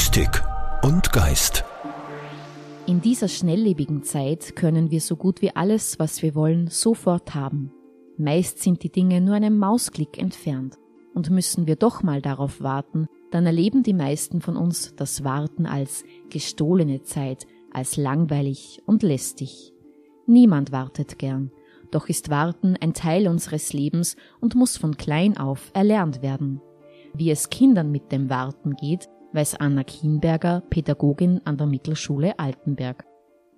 Mystik und Geist. In dieser schnelllebigen Zeit können wir so gut wie alles, was wir wollen, sofort haben. Meist sind die Dinge nur einen Mausklick entfernt. Und müssen wir doch mal darauf warten, dann erleben die meisten von uns das Warten als gestohlene Zeit, als langweilig und lästig. Niemand wartet gern, doch ist Warten ein Teil unseres Lebens und muss von klein auf erlernt werden. Wie es Kindern mit dem Warten geht, weiß Anna Kienberger, Pädagogin an der Mittelschule Altenberg.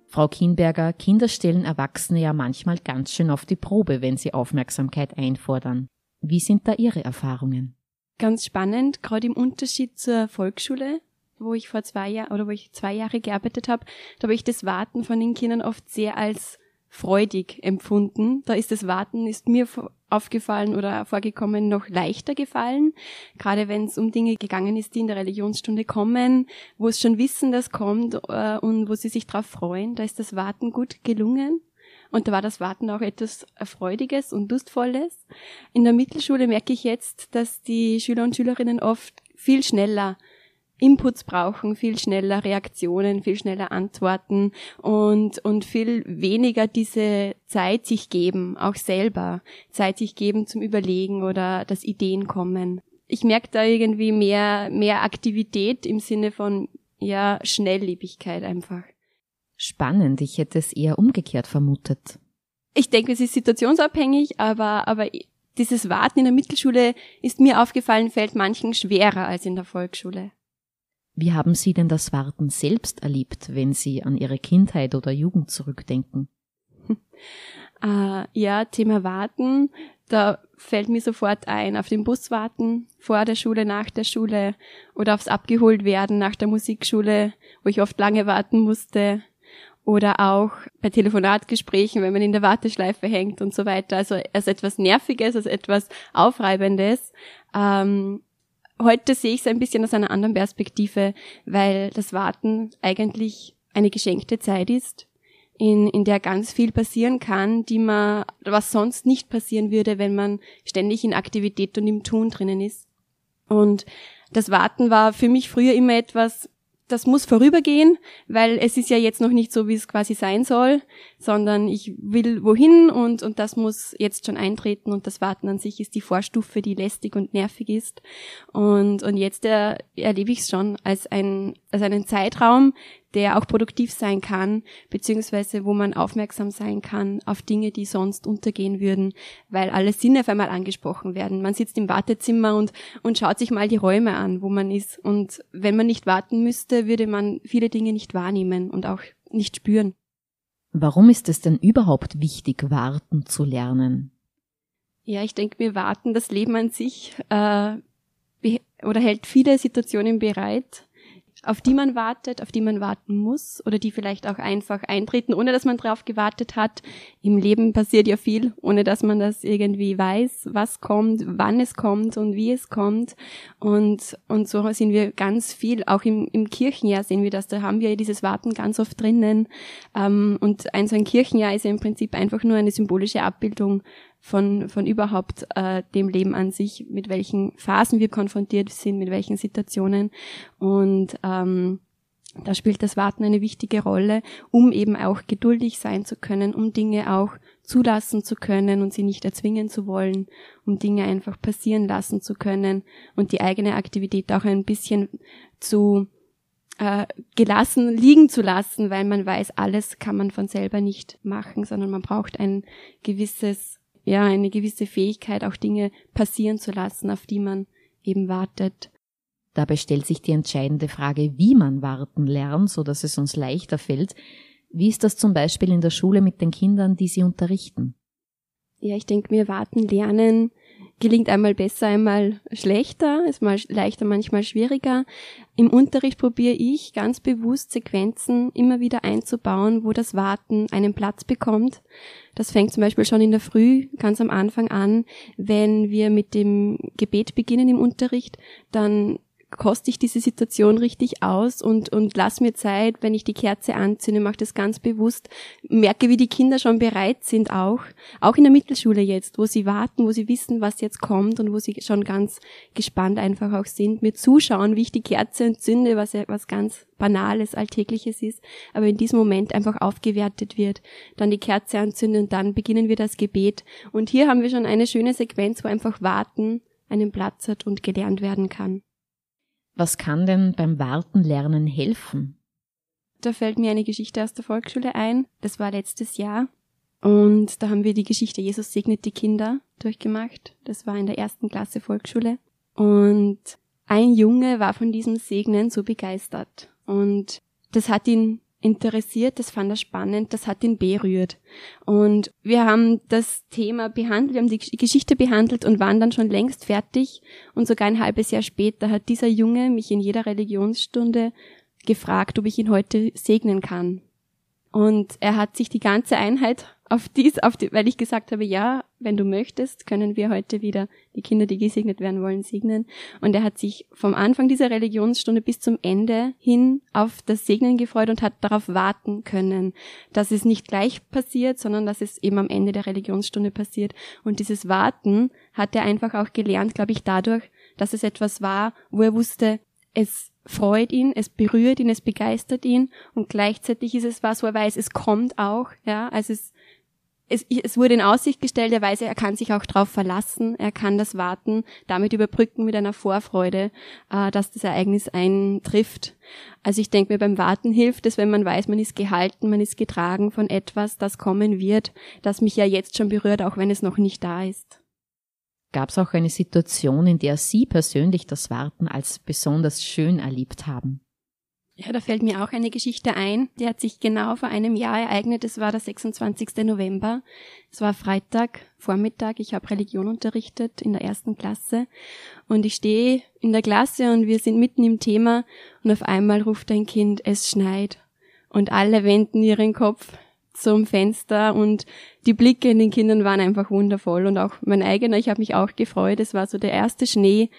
Frau Kienberger, Kinder stellen Erwachsene ja manchmal ganz schön auf die Probe, wenn sie Aufmerksamkeit einfordern. Wie sind da Ihre Erfahrungen? Ganz spannend, gerade im Unterschied zur Volksschule, wo ich vor zwei Jahren oder wo ich zwei Jahre gearbeitet habe, da habe ich das Warten von den Kindern oft sehr als freudig empfunden. Da ist das Warten, ist mir aufgefallen oder vorgekommen, noch leichter gefallen. Gerade wenn es um Dinge gegangen ist, die in der Religionsstunde kommen, wo es schon wissen, dass kommt äh, und wo sie sich darauf freuen, da ist das Warten gut gelungen. Und da war das Warten auch etwas Freudiges und Lustvolles. In der Mittelschule merke ich jetzt, dass die Schüler und Schülerinnen oft viel schneller Inputs brauchen, viel schneller Reaktionen, viel schneller Antworten und, und viel weniger diese Zeit sich geben, auch selber Zeit sich geben zum Überlegen oder dass Ideen kommen. Ich merke da irgendwie mehr, mehr Aktivität im Sinne von, ja, Schnelllebigkeit einfach. Spannend, ich hätte es eher umgekehrt vermutet. Ich denke, es ist situationsabhängig, aber, aber dieses Warten in der Mittelschule ist mir aufgefallen, fällt manchen schwerer als in der Volksschule. Wie haben Sie denn das Warten selbst erlebt, wenn Sie an Ihre Kindheit oder Jugend zurückdenken? äh, ja, Thema Warten, da fällt mir sofort ein, auf den Bus warten, vor der Schule, nach der Schule oder aufs Abgeholt werden nach der Musikschule, wo ich oft lange warten musste oder auch bei Telefonatgesprächen, wenn man in der Warteschleife hängt und so weiter. Also als etwas Nerviges, als etwas Aufreibendes. Ähm, heute sehe ich es ein bisschen aus einer anderen Perspektive, weil das Warten eigentlich eine geschenkte Zeit ist, in, in der ganz viel passieren kann, die man, was sonst nicht passieren würde, wenn man ständig in Aktivität und im Tun drinnen ist. Und das Warten war für mich früher immer etwas, das muss vorübergehen, weil es ist ja jetzt noch nicht so, wie es quasi sein soll, sondern ich will wohin und, und das muss jetzt schon eintreten und das Warten an sich ist die Vorstufe, die lästig und nervig ist. Und, und jetzt er, erlebe ich es schon als, ein, als einen Zeitraum, der auch produktiv sein kann, beziehungsweise wo man aufmerksam sein kann auf Dinge, die sonst untergehen würden, weil alle Sinne auf einmal angesprochen werden. Man sitzt im Wartezimmer und, und schaut sich mal die Räume an, wo man ist. Und wenn man nicht warten müsste, würde man viele Dinge nicht wahrnehmen und auch nicht spüren. Warum ist es denn überhaupt wichtig, warten zu lernen? Ja, ich denke mir, warten, das Leben an sich äh, oder hält viele Situationen bereit, auf die man wartet, auf die man warten muss oder die vielleicht auch einfach eintreten, ohne dass man drauf gewartet hat. Im Leben passiert ja viel, ohne dass man das irgendwie weiß, was kommt, wann es kommt und wie es kommt. Und, und so sind wir ganz viel, auch im, im Kirchenjahr sehen wir das, da haben wir dieses Warten ganz oft drinnen. Ähm, und ein so ein Kirchenjahr ist ja im Prinzip einfach nur eine symbolische Abbildung von, von überhaupt äh, dem Leben an sich, mit welchen Phasen wir konfrontiert sind, mit welchen Situationen. Und ähm, da spielt das Warten eine wichtige Rolle, um eben auch geduldig sein zu können, um Dinge auch zulassen zu können und sie nicht erzwingen zu wollen, um Dinge einfach passieren lassen zu können und die eigene Aktivität auch ein bisschen zu äh, gelassen liegen zu lassen, weil man weiß, alles kann man von selber nicht machen, sondern man braucht ein gewisses ja, eine gewisse Fähigkeit, auch Dinge passieren zu lassen, auf die man eben wartet. Dabei stellt sich die entscheidende Frage, wie man warten lernt, so dass es uns leichter fällt. Wie ist das zum Beispiel in der Schule mit den Kindern, die Sie unterrichten? Ja, ich denke mir, warten lernen gelingt einmal besser, einmal schlechter, ist mal leichter, manchmal schwieriger. Im Unterricht probiere ich ganz bewusst Sequenzen immer wieder einzubauen, wo das Warten einen Platz bekommt. Das fängt zum Beispiel schon in der Früh ganz am Anfang an. Wenn wir mit dem Gebet beginnen im Unterricht, dann koste ich diese Situation richtig aus und, und lass mir Zeit, wenn ich die Kerze anzünde, mache das ganz bewusst, merke, wie die Kinder schon bereit sind auch, auch in der Mittelschule jetzt, wo sie warten, wo sie wissen, was jetzt kommt und wo sie schon ganz gespannt einfach auch sind, mir zuschauen, wie ich die Kerze entzünde, was ja was ganz Banales, Alltägliches ist, aber in diesem Moment einfach aufgewertet wird, dann die Kerze anzünden und dann beginnen wir das Gebet. Und hier haben wir schon eine schöne Sequenz, wo einfach Warten einen Platz hat und gelernt werden kann. Was kann denn beim Wartenlernen helfen? Da fällt mir eine Geschichte aus der Volksschule ein. Das war letztes Jahr. Und da haben wir die Geschichte Jesus segnet die Kinder durchgemacht. Das war in der ersten Klasse Volksschule. Und ein Junge war von diesem Segnen so begeistert. Und das hat ihn interessiert, das fand er spannend, das hat ihn berührt. Und wir haben das Thema behandelt, wir haben die Geschichte behandelt und waren dann schon längst fertig. Und sogar ein halbes Jahr später hat dieser Junge mich in jeder Religionsstunde gefragt, ob ich ihn heute segnen kann. Und er hat sich die ganze Einheit auf dies, auf die, weil ich gesagt habe, ja, wenn du möchtest, können wir heute wieder die Kinder, die gesegnet werden wollen, segnen. Und er hat sich vom Anfang dieser Religionsstunde bis zum Ende hin auf das Segnen gefreut und hat darauf warten können, dass es nicht gleich passiert, sondern dass es eben am Ende der Religionsstunde passiert. Und dieses Warten hat er einfach auch gelernt, glaube ich, dadurch, dass es etwas war, wo er wusste, es freut ihn, es berührt ihn, es begeistert ihn und gleichzeitig ist es was, wo er weiß, es kommt auch, ja, also es es, es wurde in Aussicht gestellt, er weiß, er kann sich auch darauf verlassen, er kann das Warten damit überbrücken mit einer Vorfreude, äh, dass das Ereignis eintrifft. Also ich denke mir, beim Warten hilft es, wenn man weiß, man ist gehalten, man ist getragen von etwas, das kommen wird, das mich ja jetzt schon berührt, auch wenn es noch nicht da ist. Gab es auch eine Situation, in der Sie persönlich das Warten als besonders schön erlebt haben? Ja, da fällt mir auch eine Geschichte ein, die hat sich genau vor einem Jahr ereignet. Es war der 26. November. Es war Freitag, Vormittag. Ich habe Religion unterrichtet in der ersten Klasse. Und ich stehe in der Klasse und wir sind mitten im Thema und auf einmal ruft ein Kind, es schneit. Und alle wenden ihren Kopf zum Fenster und die Blicke in den Kindern waren einfach wundervoll und auch mein eigener, ich habe mich auch gefreut. Es war so der erste Schnee,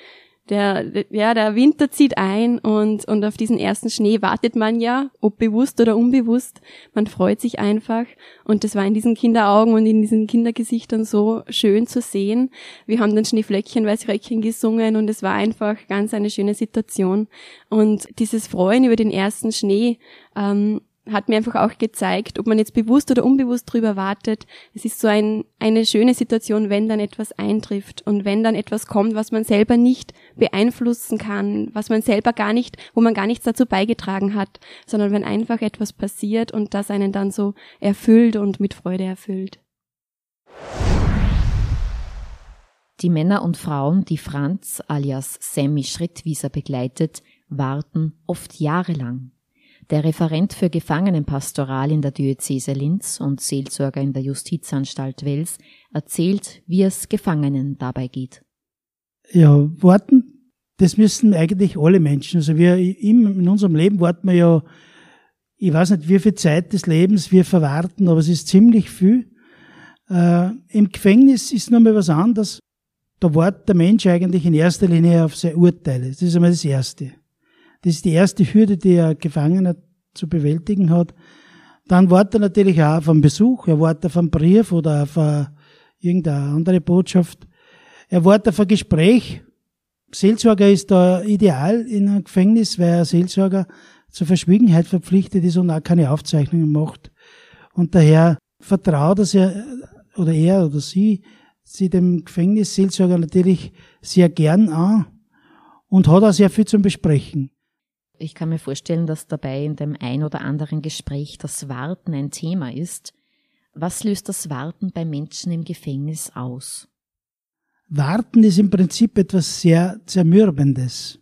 der, ja, der Winter zieht ein und, und auf diesen ersten Schnee wartet man ja, ob bewusst oder unbewusst. Man freut sich einfach. Und das war in diesen Kinderaugen und in diesen Kindergesichtern so schön zu sehen. Wir haben dann Schneeflöckchen, Weißröckchen gesungen und es war einfach ganz eine schöne Situation. Und dieses Freuen über den ersten Schnee, ähm, hat mir einfach auch gezeigt, ob man jetzt bewusst oder unbewusst drüber wartet. Es ist so ein, eine schöne Situation, wenn dann etwas eintrifft und wenn dann etwas kommt, was man selber nicht beeinflussen kann, was man selber gar nicht, wo man gar nichts dazu beigetragen hat, sondern wenn einfach etwas passiert und das einen dann so erfüllt und mit Freude erfüllt. Die Männer und Frauen, die Franz alias Sammy Schrittwieser begleitet, warten oft jahrelang der Referent für Gefangenenpastoral in der Diözese Linz und Seelsorger in der Justizanstalt Wels erzählt, wie es Gefangenen dabei geht. Ja, warten, das müssen eigentlich alle Menschen. Also wir in unserem Leben warten wir ja, ich weiß nicht, wie viel Zeit des Lebens wir verwarten, aber es ist ziemlich viel. Äh, Im Gefängnis ist nochmal was anderes. Da wartet der Mensch eigentlich in erster Linie auf sein Urteil. Das ist einmal das Erste. Das ist die erste Hürde, die ein Gefangener zu bewältigen hat. Dann wartet er natürlich auch auf einen Besuch, er wartet auf einen Brief oder auf eine, irgendeine andere Botschaft. Er wartet auf ein Gespräch. Seelsorger ist da ideal in einem Gefängnis, weil ein Seelsorger zur Verschwiegenheit verpflichtet ist und auch keine Aufzeichnungen macht. Und daher vertraut er sehr, oder er oder sie, sie dem Gefängnisseelsorger natürlich sehr gern an und hat auch sehr viel zum Besprechen. Ich kann mir vorstellen, dass dabei in dem ein oder anderen Gespräch das Warten ein Thema ist. Was löst das Warten bei Menschen im Gefängnis aus? Warten ist im Prinzip etwas sehr Zermürbendes.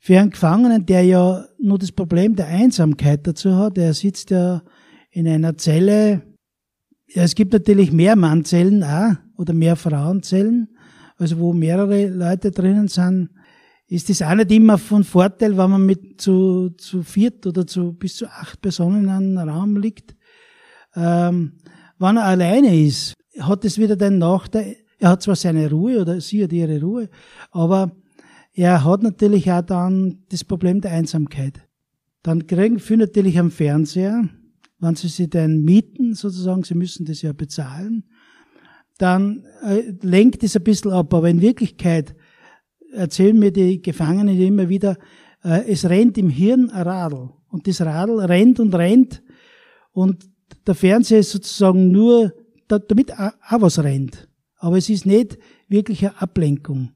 Für einen Gefangenen, der ja nur das Problem der Einsamkeit dazu hat, der sitzt ja in einer Zelle, ja, es gibt natürlich mehr Mannzellen auch, oder mehr Frauenzellen, also wo mehrere Leute drinnen sind, ist das auch nicht immer von Vorteil, wenn man mit zu, zu viert oder zu bis zu acht Personen in einem Raum liegt. Ähm, wenn er alleine ist, hat es wieder den Nachteil, er hat zwar seine Ruhe oder sie hat ihre Ruhe, aber er hat natürlich auch dann das Problem der Einsamkeit. Dann kriegen viele natürlich am Fernseher, wenn sie sich dann mieten, sozusagen, sie müssen das ja bezahlen, dann äh, lenkt es ein bisschen ab. Aber in Wirklichkeit erzählen mir die Gefangenen immer wieder, äh, es rennt im Hirn ein Radl. Und das Radl rennt und rennt. Und der Fernseher ist sozusagen nur, damit auch was rennt. Aber es ist nicht wirklich eine Ablenkung.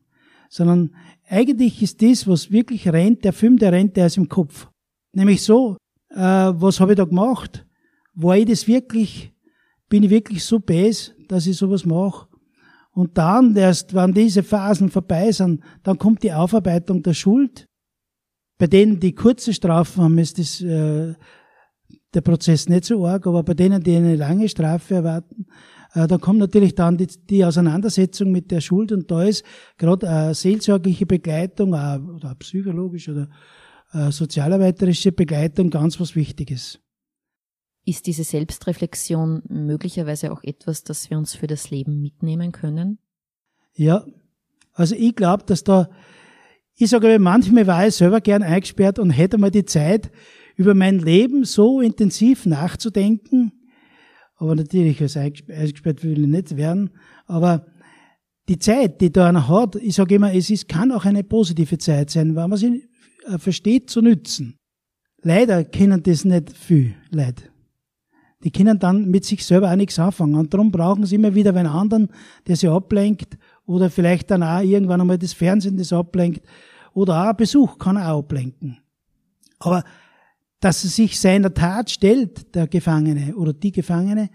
Sondern eigentlich ist das, was wirklich rennt, der Film, der rennt, der ist im Kopf. Nämlich so, äh, was habe ich da gemacht? War ich das wirklich, bin ich wirklich so bes, dass ich sowas mache? Und dann erst, wenn diese Phasen vorbei sind, dann kommt die Aufarbeitung der Schuld. Bei denen, die kurze Strafen haben, ist das, äh, der Prozess nicht so arg, aber bei denen, die eine lange Strafe erwarten, äh, da kommt natürlich dann die, die, Auseinandersetzung mit der Schuld und da ist gerade äh, seelsorgliche Begleitung äh, oder psychologische oder äh, sozialarbeiterische Begleitung ganz was Wichtiges. Ist diese Selbstreflexion möglicherweise auch etwas, das wir uns für das Leben mitnehmen können? Ja, also ich glaube, dass da, ich sage manchmal war ich selber gern eingesperrt und hätte mal die Zeit, über mein Leben so intensiv nachzudenken. Aber natürlich, als eingesperrt will ich nicht werden. Aber die Zeit, die da einer hat, ich sage immer, es ist, kann auch eine positive Zeit sein, weil man sie äh, versteht zu nützen. Leider kennen das nicht viel Leute die können dann mit sich selber auch nichts anfangen. Und darum brauchen sie immer wieder einen anderen, der sie ablenkt oder vielleicht dann auch irgendwann einmal das Fernsehen, das ablenkt oder auch ein Besuch kann auch ablenken. Aber dass er sich seiner Tat stellt, der Gefangene oder die Gefangene,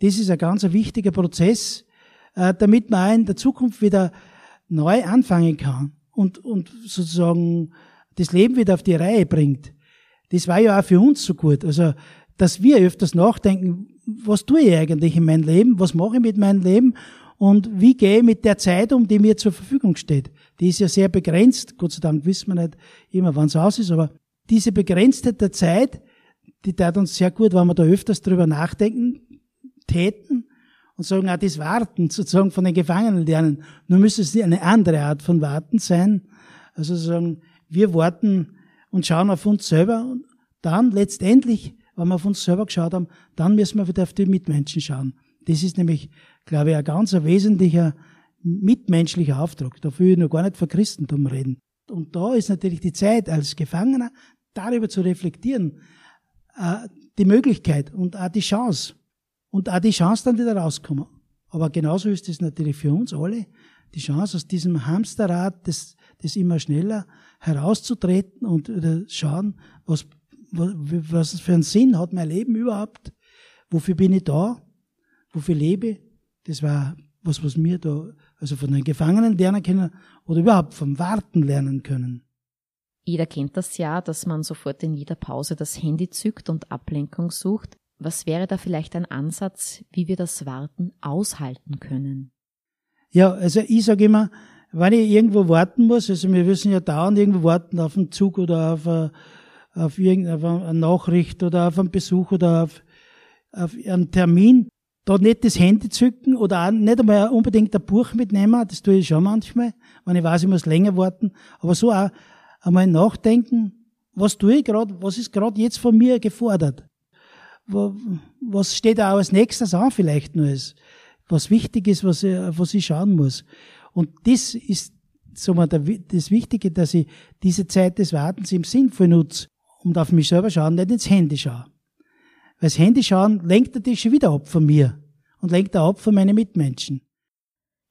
das ist ein ganz wichtiger Prozess, äh, damit man auch in der Zukunft wieder neu anfangen kann und, und sozusagen das Leben wieder auf die Reihe bringt. Das war ja auch für uns so gut. Also dass wir öfters nachdenken, was tue ich eigentlich in meinem Leben, was mache ich mit meinem Leben und wie gehe ich mit der Zeit um, die mir zur Verfügung steht. Die ist ja sehr begrenzt, Gott sei Dank wissen wir nicht immer, wann es aus ist, aber diese Begrenztheit der Zeit, die tat uns sehr gut, wenn wir da öfters drüber nachdenken täten und sagen, auch das Warten sozusagen von den Gefangenen lernen. Nur müsste es eine andere Art von Warten sein. Also sagen, wir warten und schauen auf uns selber und dann letztendlich wenn wir auf uns selber geschaut haben, dann müssen wir wieder auf die Mitmenschen schauen. Das ist nämlich, glaube ich, ein ganz wesentlicher mitmenschlicher Auftrag. Da will ich noch gar nicht von Christentum reden. Und da ist natürlich die Zeit als Gefangener, darüber zu reflektieren, äh, die Möglichkeit und auch die Chance. Und auch die Chance dann wieder rauskommen. Aber genauso ist es natürlich für uns alle, die Chance aus diesem Hamsterrad, das, das immer schneller herauszutreten und schauen, was was für einen Sinn hat mein Leben überhaupt? Wofür bin ich da? Wofür lebe ich? Das war was, was wir da, also von den Gefangenen lernen können oder überhaupt vom Warten lernen können. Jeder kennt das ja, dass man sofort in jeder Pause das Handy zückt und Ablenkung sucht. Was wäre da vielleicht ein Ansatz, wie wir das Warten aushalten können? Ja, also ich sage immer, wenn ich irgendwo warten muss, also wir müssen ja dauernd irgendwo warten auf einen Zug oder auf, eine, auf irgendeine Nachricht oder auf einen Besuch oder auf, auf einen Termin, da nicht das Handy zücken oder auch nicht einmal unbedingt ein Buch mitnehmen, das tue ich schon manchmal, wenn ich weiß, ich muss länger warten, aber so auch einmal nachdenken, was tue ich gerade, was ist gerade jetzt von mir gefordert? Was steht auch als nächstes an vielleicht nur, was wichtig ist, was ich, was ich schauen muss. Und das ist so mal das Wichtige, dass ich diese Zeit des Wartens im Sinnvoll nutze und auf mich selber schauen, nicht ins Handy schauen. Weil das Handy schauen lenkt natürlich schon wieder ab von mir und lenkt auch ab von meinen Mitmenschen.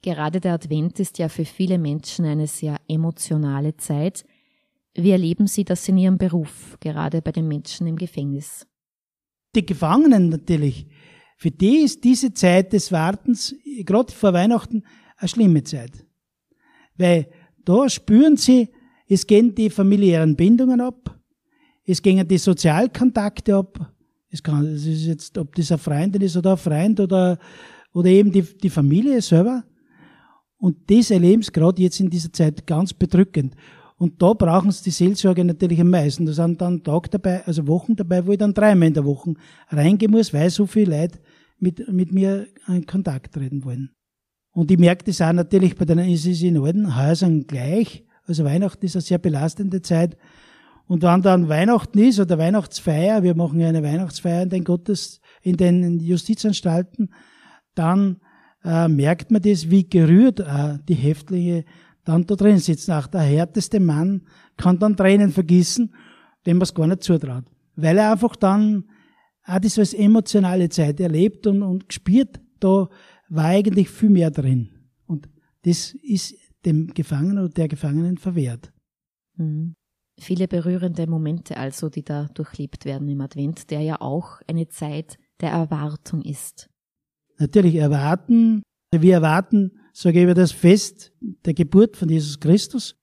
Gerade der Advent ist ja für viele Menschen eine sehr emotionale Zeit. Wie erleben Sie das in Ihrem Beruf, gerade bei den Menschen im Gefängnis? Die Gefangenen natürlich. Für die ist diese Zeit des Wartens, gerade vor Weihnachten, eine schlimme Zeit. Weil da spüren sie, es gehen die familiären Bindungen ab, es gingen die Sozialkontakte ab. Es kann, es ist jetzt, ob das eine Freundin ist oder ein Freund oder, oder eben die, die Familie selber. Und das erleben sie gerade jetzt in dieser Zeit ganz bedrückend. Und da brauchen sie die Seelsorge natürlich am meisten. Da sind dann Tag dabei, also Wochen dabei, wo ich dann dreimal in der Woche reingehen muss, weil so viele Leute mit, mit mir in Kontakt treten wollen. Und ich merke das auch natürlich bei den, es ist in allen Häusern gleich, Also Weihnachten ist eine sehr belastende Zeit. Und wenn dann Weihnachten ist oder Weihnachtsfeier, wir machen ja eine Weihnachtsfeier in den Gottes, in den Justizanstalten, dann äh, merkt man das, wie gerührt äh, die Häftlinge dann da drin sitzen. Auch der härteste Mann kann dann Tränen vergießen, dem es gar nicht zutraut. Weil er einfach dann auch das als emotionale Zeit erlebt und, und gespürt, da war eigentlich viel mehr drin. Und das ist dem Gefangenen oder der Gefangenen verwehrt. Mhm. Viele berührende Momente also, die da durchlebt werden im Advent, der ja auch eine Zeit der Erwartung ist. Natürlich erwarten, wir erwarten, sage ich das Fest der Geburt von Jesus Christus.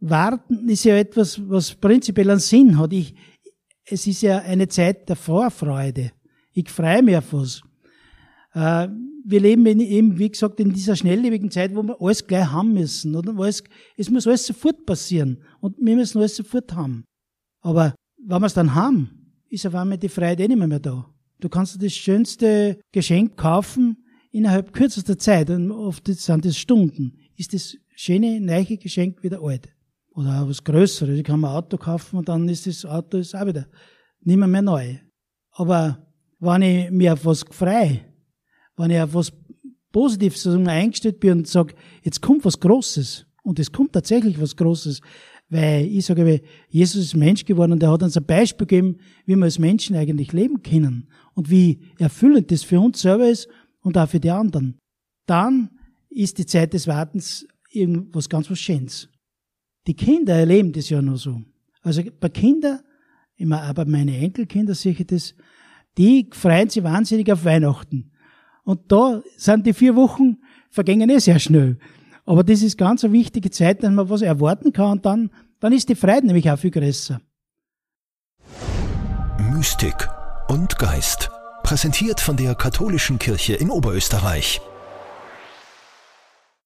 Warten ist ja etwas, was prinzipiell einen Sinn hat. Ich, es ist ja eine Zeit der Vorfreude. Ich freue mich auf was. Äh, wir leben eben, wie gesagt, in dieser schnelllebigen Zeit, wo wir alles gleich haben müssen. Oder? Es muss alles sofort passieren. Und wir müssen alles sofort haben. Aber wenn wir es dann haben, ist auf einmal die Freiheit eh nicht mehr, mehr da. Du kannst dir das schönste Geschenk kaufen innerhalb kürzester Zeit. Und oft sind das Stunden. Ist das schöne, neue Geschenk wieder alt. Oder was Größeres. Ich kann mir ein Auto kaufen und dann ist das Auto ist auch wieder nicht mehr, mehr neu. Aber wenn ich mir auf was freue, wenn ich auf was Positives eingestellt bin und sage, jetzt kommt was Großes, und es kommt tatsächlich was Großes, weil ich sage, Jesus ist Mensch geworden und er hat uns ein Beispiel gegeben, wie wir als Menschen eigentlich leben können und wie erfüllend das für uns selber ist und auch für die anderen. Dann ist die Zeit des Wartens irgendwas ganz was Schönes. Die Kinder erleben das ja nur so. Also bei Kindern, immer aber meine Enkelkinder sehe ich das, die freuen sich wahnsinnig auf Weihnachten. Und da sind die vier Wochen vergängen eh sehr schnell. Aber das ist ganz eine wichtige Zeit, dass man was erwarten kann und dann, dann ist die Freude nämlich auch viel größer. Mystik und Geist. Präsentiert von der Katholischen Kirche in Oberösterreich.